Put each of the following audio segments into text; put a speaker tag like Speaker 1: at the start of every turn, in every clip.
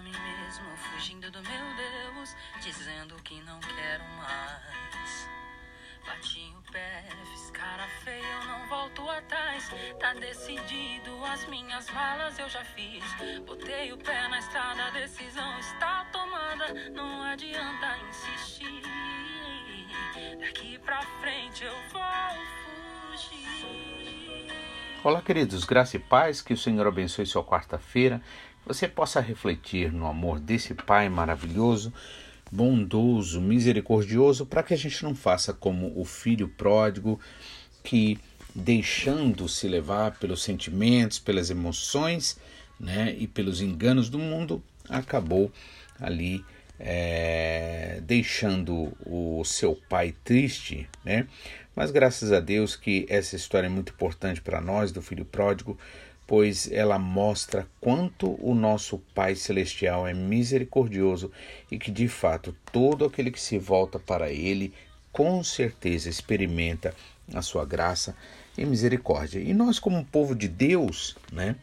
Speaker 1: mim mesmo, fugindo do meu Deus, dizendo que não quero mais. Bati o pé, fiz cara feia, eu não volto atrás. Tá decidido, as minhas malas eu já fiz. Botei o pé na estrada, a decisão está tomada. Não adianta insistir. Daqui pra frente eu vou fugir.
Speaker 2: Olá, queridos, graça e paz, que o Senhor abençoe sua quarta-feira. Você possa refletir no amor desse Pai maravilhoso bondoso, misericordioso, para que a gente não faça como o filho pródigo que, deixando-se levar pelos sentimentos, pelas emoções né, e pelos enganos do mundo, acabou ali é, deixando o seu pai triste, né? Mas graças a Deus que essa história é muito importante para nós do filho pródigo, pois ela mostra quanto o nosso Pai Celestial é misericordioso e que de fato todo aquele que se volta para Ele com certeza experimenta a sua graça e misericórdia. E nós, como povo de Deus, né,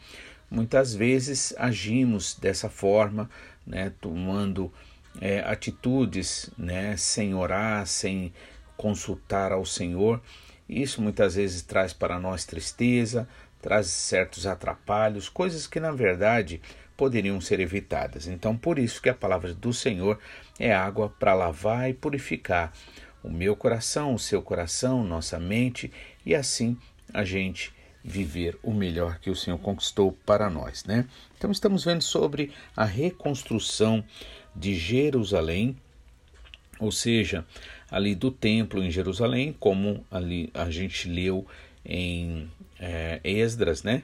Speaker 2: muitas vezes agimos dessa forma, né, tomando é, atitudes né, sem orar, sem consultar ao Senhor. Isso muitas vezes traz para nós tristeza, traz certos atrapalhos, coisas que na verdade poderiam ser evitadas. Então, por isso que a palavra do Senhor é água para lavar e purificar o meu coração, o seu coração, nossa mente e assim a gente viver o melhor que o Senhor conquistou para nós, né? Então estamos vendo sobre a reconstrução de Jerusalém, ou seja, ali do templo em Jerusalém, como ali a gente leu em é, Esdras, né?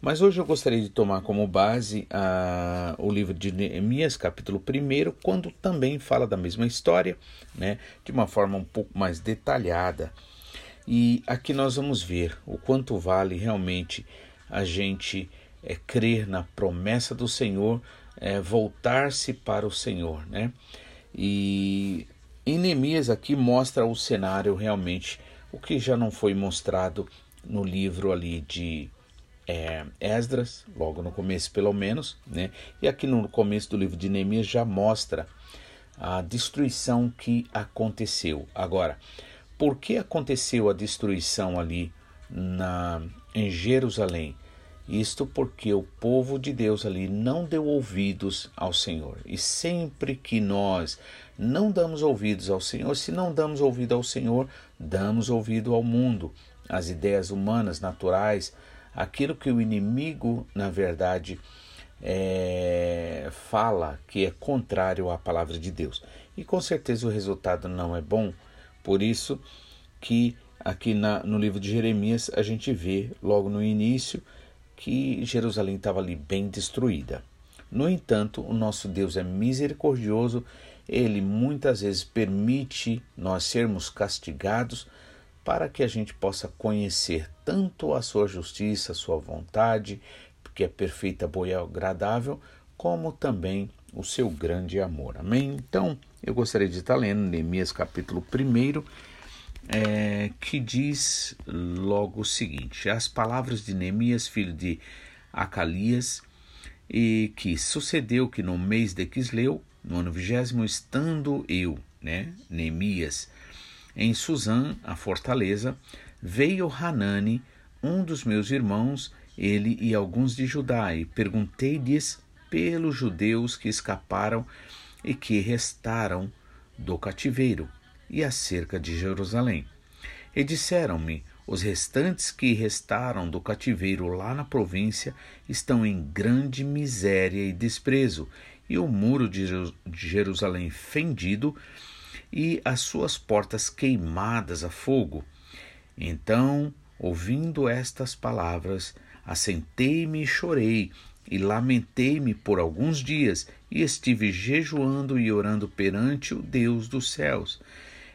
Speaker 2: Mas hoje eu gostaria de tomar como base a, o livro de Neemias, capítulo 1, quando também fala da mesma história, né? De uma forma um pouco mais detalhada. E aqui nós vamos ver o quanto vale realmente a gente é, crer na promessa do Senhor, é, voltar-se para o Senhor, né? E em Neemias aqui mostra o cenário realmente, o que já não foi mostrado no livro ali de é, Esdras, logo no começo pelo menos, né? E aqui no começo do livro de Neemias já mostra a destruição que aconteceu. Agora, por que aconteceu a destruição ali na em Jerusalém? Isto porque o povo de Deus ali não deu ouvidos ao Senhor. E sempre que nós não damos ouvidos ao Senhor, se não damos ouvido ao Senhor, damos ouvido ao mundo as ideias humanas, naturais, aquilo que o inimigo, na verdade, é, fala que é contrário à palavra de Deus. E com certeza o resultado não é bom, por isso que aqui na, no livro de Jeremias a gente vê logo no início que Jerusalém estava ali bem destruída. No entanto, o nosso Deus é misericordioso, ele muitas vezes permite nós sermos castigados para que a gente possa conhecer tanto a sua justiça, a sua vontade, que é perfeita, boa e agradável, como também o seu grande amor. Amém? Então, eu gostaria de estar lendo Neemias capítulo 1, é, que diz logo o seguinte: As palavras de Neemias, filho de Acalias, e que sucedeu que no mês de Quisleu, no ano vigésimo, estando eu, né, Neemias, em Suzã, a fortaleza, veio Hanani, um dos meus irmãos, ele e alguns de Judá, e perguntei-lhes pelos judeus que escaparam e que restaram do cativeiro, e acerca de Jerusalém. E disseram-me: os restantes que restaram do cativeiro lá na província estão em grande miséria e desprezo, e o muro de Jerusalém fendido e as suas portas queimadas a fogo. Então, ouvindo estas palavras, assentei-me e chorei, e lamentei-me por alguns dias, e estive jejuando e orando perante o Deus dos céus.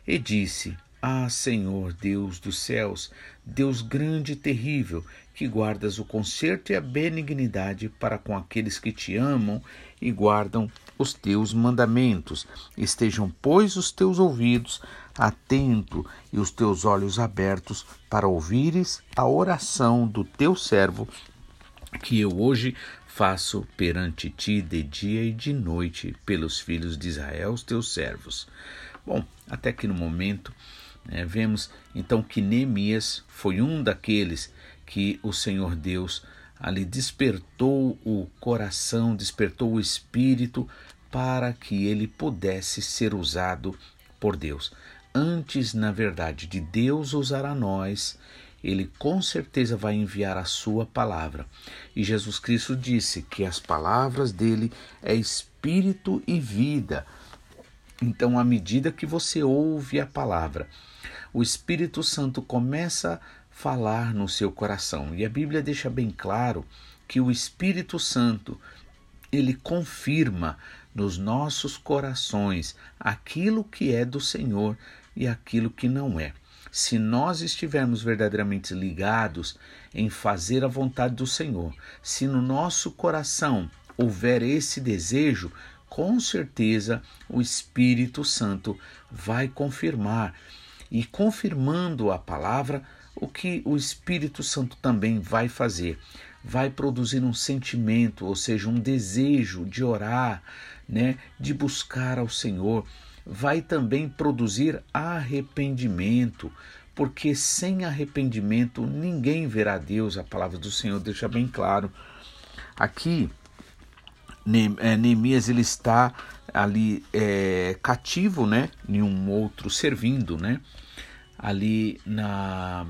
Speaker 2: E disse: Ah, Senhor, Deus dos céus, Deus grande e terrível, que guardas o conserto e a benignidade para com aqueles que te amam e guardam os teus mandamentos. Estejam, pois, os teus ouvidos atento e os teus olhos abertos para ouvires a oração do teu servo que eu hoje faço perante ti de dia e de noite pelos filhos de Israel, os teus servos. Bom, até que no momento né, vemos então que Neemias foi um daqueles que o Senhor Deus ali despertou o coração, despertou o espírito para que ele pudesse ser usado por Deus. Antes, na verdade, de Deus usar a nós, ele com certeza vai enviar a sua palavra. E Jesus Cristo disse que as palavras dele é espírito e vida. Então, à medida que você ouve a palavra, o Espírito Santo começa a falar no seu coração. E a Bíblia deixa bem claro que o Espírito Santo ele confirma nos nossos corações aquilo que é do Senhor e aquilo que não é se nós estivermos verdadeiramente ligados em fazer a vontade do Senhor, se no nosso coração houver esse desejo, com certeza o Espírito Santo vai confirmar. E confirmando a palavra, o que o Espírito Santo também vai fazer? Vai produzir um sentimento, ou seja, um desejo de orar, né, de buscar ao Senhor, vai também produzir arrependimento, porque sem arrependimento ninguém verá Deus. A palavra do Senhor deixa bem claro. Aqui, é, Neemias ele está ali é, cativo, né, em um outro servindo, né, ali na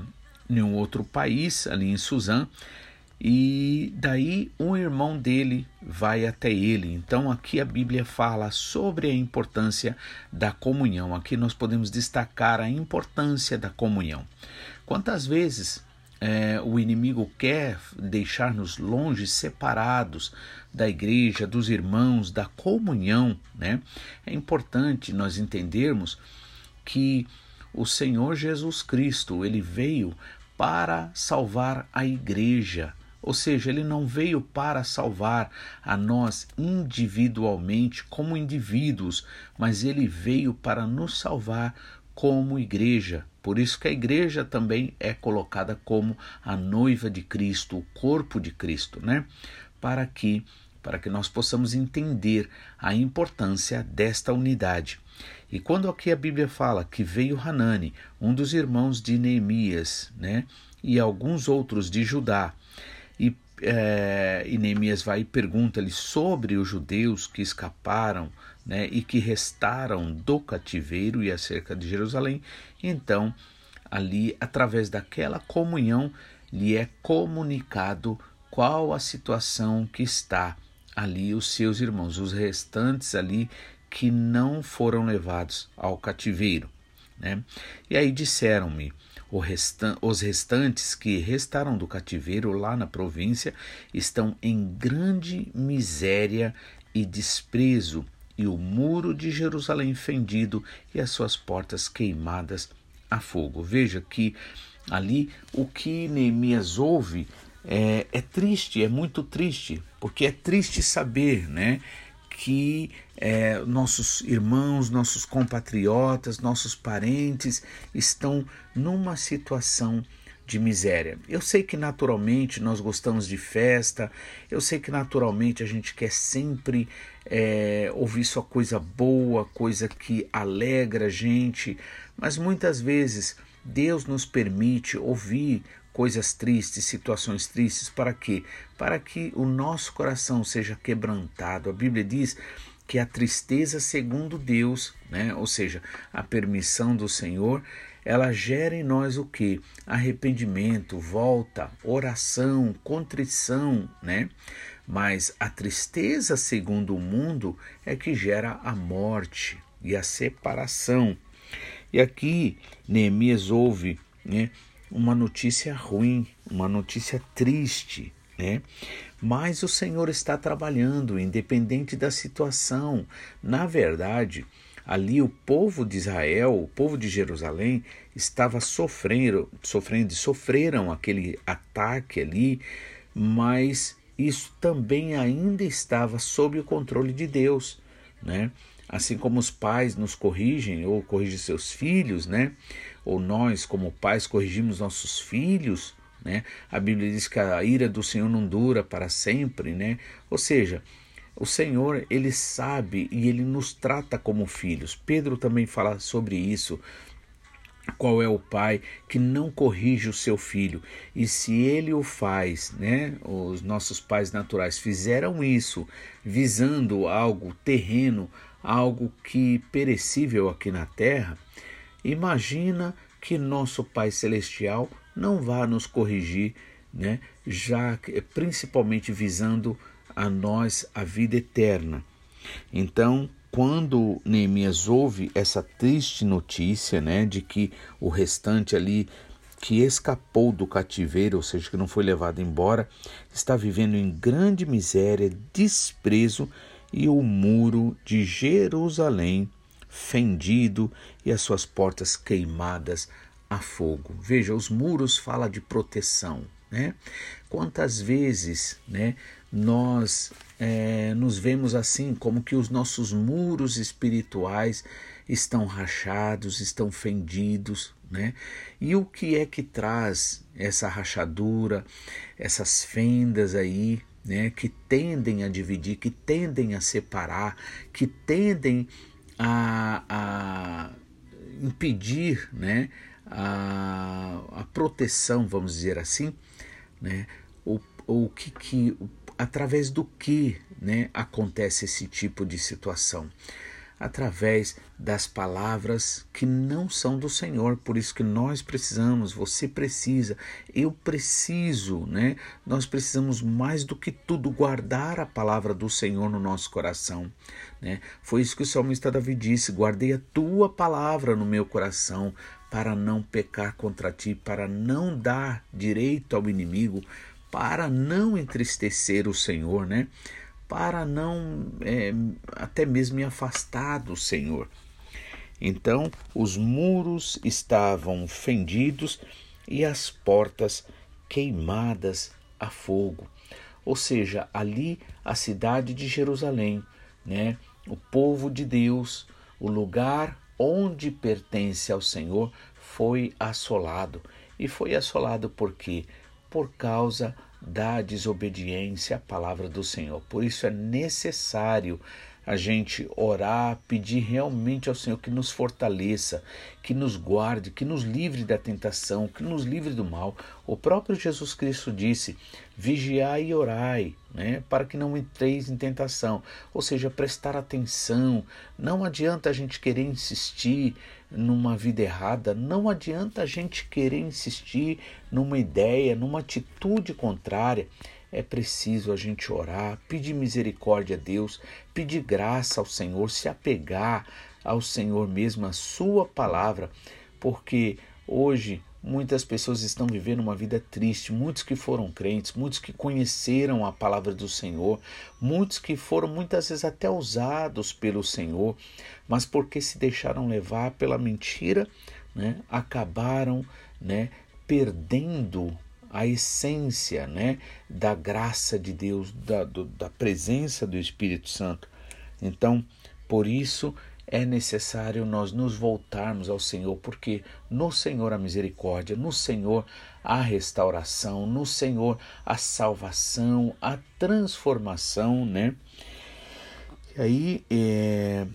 Speaker 2: em um outro país, ali em Suzã, e daí um irmão dele vai até ele. Então aqui a Bíblia fala sobre a importância da comunhão. Aqui nós podemos destacar a importância da comunhão. Quantas vezes é, o inimigo quer deixar-nos longe, separados da igreja, dos irmãos, da comunhão, né? É importante nós entendermos que o Senhor Jesus Cristo, ele veio para salvar a igreja ou seja, ele não veio para salvar a nós individualmente, como indivíduos, mas ele veio para nos salvar como igreja. Por isso que a igreja também é colocada como a noiva de Cristo, o corpo de Cristo, né? Para que para que nós possamos entender a importância desta unidade. E quando aqui a Bíblia fala que veio Hanani, um dos irmãos de Neemias, né, e alguns outros de Judá, e, é, e Neemias vai e pergunta-lhe sobre os judeus que escaparam né, e que restaram do cativeiro e acerca de Jerusalém. Então, ali, através daquela comunhão, lhe é comunicado qual a situação que está ali os seus irmãos, os restantes ali que não foram levados ao cativeiro. Né? E aí disseram-me: os restantes que restaram do cativeiro lá na província estão em grande miséria e desprezo, e o muro de Jerusalém fendido e as suas portas queimadas a fogo. Veja que ali o que Neemias ouve é, é triste, é muito triste, porque é triste saber, né? Que é, nossos irmãos, nossos compatriotas, nossos parentes estão numa situação de miséria. Eu sei que naturalmente nós gostamos de festa, eu sei que naturalmente a gente quer sempre é, ouvir só coisa boa, coisa que alegra a gente, mas muitas vezes Deus nos permite ouvir coisas tristes, situações tristes, para quê? Para que o nosso coração seja quebrantado. A Bíblia diz que a tristeza segundo Deus, né? ou seja, a permissão do Senhor, ela gera em nós o que? Arrependimento, volta, oração, contrição, né? Mas a tristeza segundo o mundo é que gera a morte e a separação. E aqui Neemias ouve né, uma notícia ruim, uma notícia triste, né? Mas o Senhor está trabalhando, independente da situação. Na verdade, ali o povo de Israel, o povo de Jerusalém, estava sofrendo, sofrendo, sofreram aquele ataque ali, mas isso também ainda estava sob o controle de Deus, né? Assim como os pais nos corrigem ou corrigem seus filhos, né? Ou nós, como pais, corrigimos nossos filhos, né? A Bíblia diz que a ira do Senhor não dura para sempre, né? Ou seja, o Senhor, ele sabe e ele nos trata como filhos. Pedro também fala sobre isso. Qual é o pai que não corrige o seu filho? E se ele o faz, né? Os nossos pais naturais fizeram isso visando algo terreno, algo que perecível aqui na terra. Imagina que nosso Pai celestial não vá nos corrigir, né? Já principalmente visando a nós a vida eterna. Então, quando Neemias ouve essa triste notícia, né, de que o restante ali que escapou do cativeiro, ou seja, que não foi levado embora, está vivendo em grande miséria, desprezo e o muro de Jerusalém fendido e as suas portas queimadas a fogo. Veja, os muros fala de proteção, né? Quantas vezes, né, nós é, nos vemos assim, como que os nossos muros espirituais estão rachados, estão fendidos, né? E o que é que traz essa rachadura, essas fendas aí, né? Que tendem a dividir, que tendem a separar, que tendem a, a impedir, né? A, a proteção, vamos dizer assim, né? O, o que, que através do que né, acontece esse tipo de situação? Através das palavras que não são do Senhor, por isso que nós precisamos, você precisa, eu preciso, né? Nós precisamos mais do que tudo guardar a palavra do Senhor no nosso coração, né? Foi isso que o salmista Davi disse: guardei a tua palavra no meu coração para não pecar contra ti, para não dar direito ao inimigo, para não entristecer o Senhor, né? Para não é, até mesmo me afastar do Senhor. Então os muros estavam fendidos e as portas queimadas a fogo. Ou seja, ali a cidade de Jerusalém, né? O povo de Deus, o lugar onde pertence ao Senhor, foi assolado. E foi assolado por quê? Por causa da desobediência à palavra do Senhor. Por isso é necessário a gente orar, pedir realmente ao Senhor que nos fortaleça, que nos guarde, que nos livre da tentação, que nos livre do mal. O próprio Jesus Cristo disse: vigiai e orai, né, para que não entreis em tentação. Ou seja, prestar atenção. Não adianta a gente querer insistir numa vida errada, não adianta a gente querer insistir numa ideia, numa atitude contrária. É preciso a gente orar, pedir misericórdia a Deus, pedir graça ao Senhor, se apegar ao Senhor mesmo, a Sua palavra, porque hoje muitas pessoas estão vivendo uma vida triste, muitos que foram crentes, muitos que conheceram a palavra do Senhor, muitos que foram muitas vezes até usados pelo Senhor, mas porque se deixaram levar pela mentira, né, acabaram né, perdendo a essência né, da graça de Deus, da, do, da presença do Espírito Santo. Então, por isso é necessário nós nos voltarmos ao Senhor, porque no Senhor a misericórdia, no Senhor a restauração, no Senhor a salvação, a transformação, né? E aí é,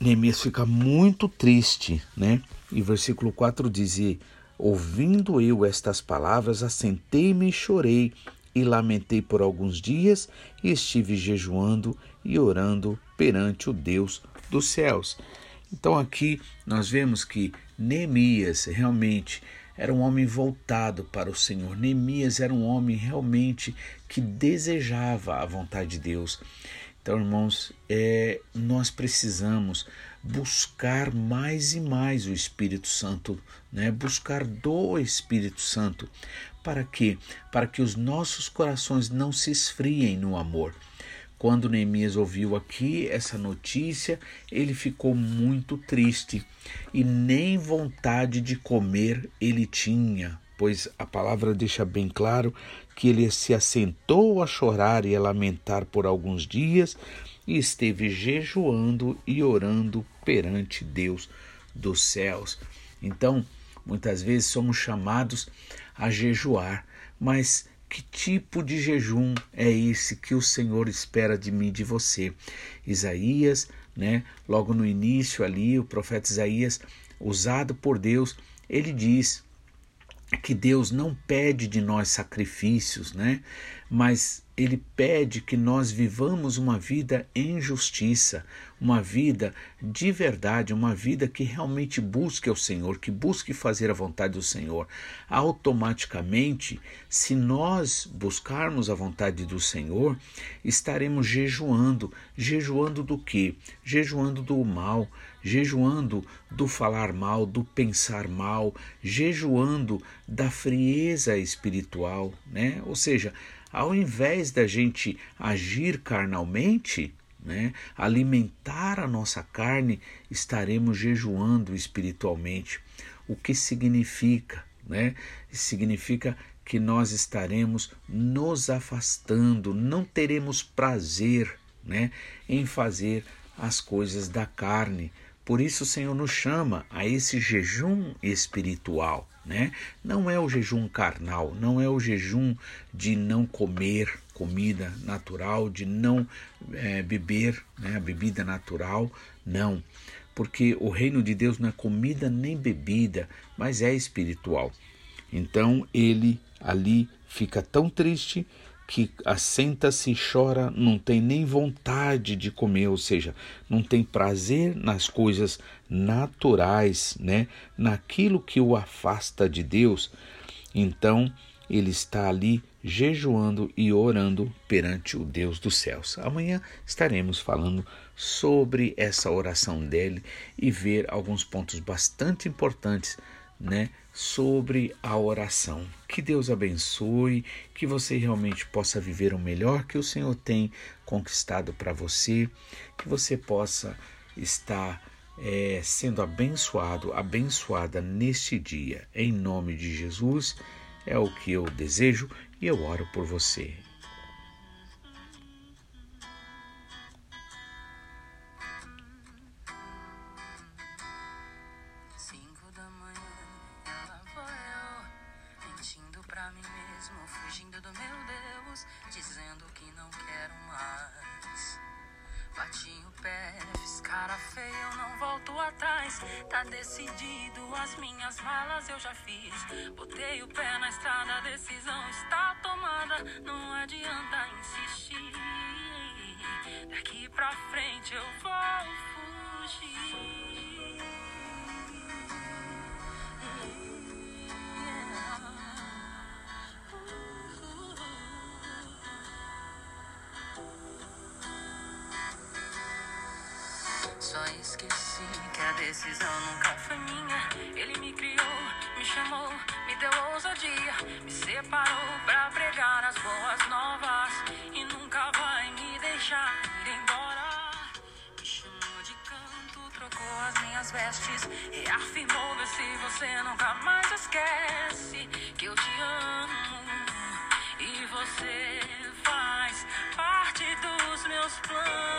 Speaker 2: Neemias fica muito triste, né? E versículo 4 diz: Ouvindo eu estas palavras, assentei-me e chorei, e lamentei por alguns dias, e estive jejuando e orando perante o Deus dos céus. Então aqui nós vemos que Neemias realmente era um homem voltado para o Senhor. Neemias era um homem realmente que desejava a vontade de Deus. Então, irmãos, é, nós precisamos buscar mais e mais o Espírito Santo, né? buscar do Espírito Santo. Para quê? Para que os nossos corações não se esfriem no amor. Quando Neemias ouviu aqui essa notícia, ele ficou muito triste e nem vontade de comer ele tinha, pois a palavra deixa bem claro que ele se assentou a chorar e a lamentar por alguns dias e esteve jejuando e orando perante Deus dos céus. Então, muitas vezes somos chamados a jejuar, Mas que tipo de jejum é esse que o Senhor espera de mim, de você? Isaías, né, logo no início ali, o profeta Isaías, usado por Deus, ele diz que Deus não pede de nós sacrifícios, né? Mas ele pede que nós vivamos uma vida em justiça, uma vida de verdade, uma vida que realmente busque ao Senhor, que busque fazer a vontade do Senhor. Automaticamente, se nós buscarmos a vontade do Senhor, estaremos jejuando. Jejuando do quê? Jejuando do mal, jejuando do falar mal, do pensar mal, jejuando da frieza espiritual, né? Ou seja, ao invés da gente agir carnalmente, né, alimentar a nossa carne, estaremos jejuando espiritualmente. O que significa? Né? Significa que nós estaremos nos afastando, não teremos prazer né, em fazer as coisas da carne. Por isso o Senhor nos chama a esse jejum espiritual né? Não é o jejum carnal, não é o jejum de não comer comida natural, de não é, beber né, bebida natural, não. Porque o reino de Deus não é comida nem bebida, mas é espiritual. Então ele ali fica tão triste que assenta-se e chora, não tem nem vontade de comer, ou seja, não tem prazer nas coisas naturais, né? Naquilo que o afasta de Deus. Então, ele está ali jejuando e orando perante o Deus dos céus. Amanhã estaremos falando sobre essa oração dele e ver alguns pontos bastante importantes né, sobre a oração. Que Deus abençoe, que você realmente possa viver o melhor que o Senhor tem conquistado para você, que você possa estar é, sendo abençoado, abençoada neste dia. Em nome de Jesus, é o que eu desejo e eu oro por você.
Speaker 1: Fugindo do meu Deus, dizendo que não quero mais. Bati o pé, fiz cara feia, eu não volto atrás. Tá decidido, as minhas malas eu já fiz. Botei o pé na estrada, a decisão está tomada. Não adianta insistir. Daqui pra frente eu vou fugir. só esqueci que a decisão nunca foi minha. Ele me criou, me chamou, me deu ousadia, me separou pra pregar as boas novas e nunca vai me deixar ir embora. Me chamou de canto, trocou as minhas vestes e afirmou que se você nunca mais esquece que eu te amo e você faz parte dos meus planos.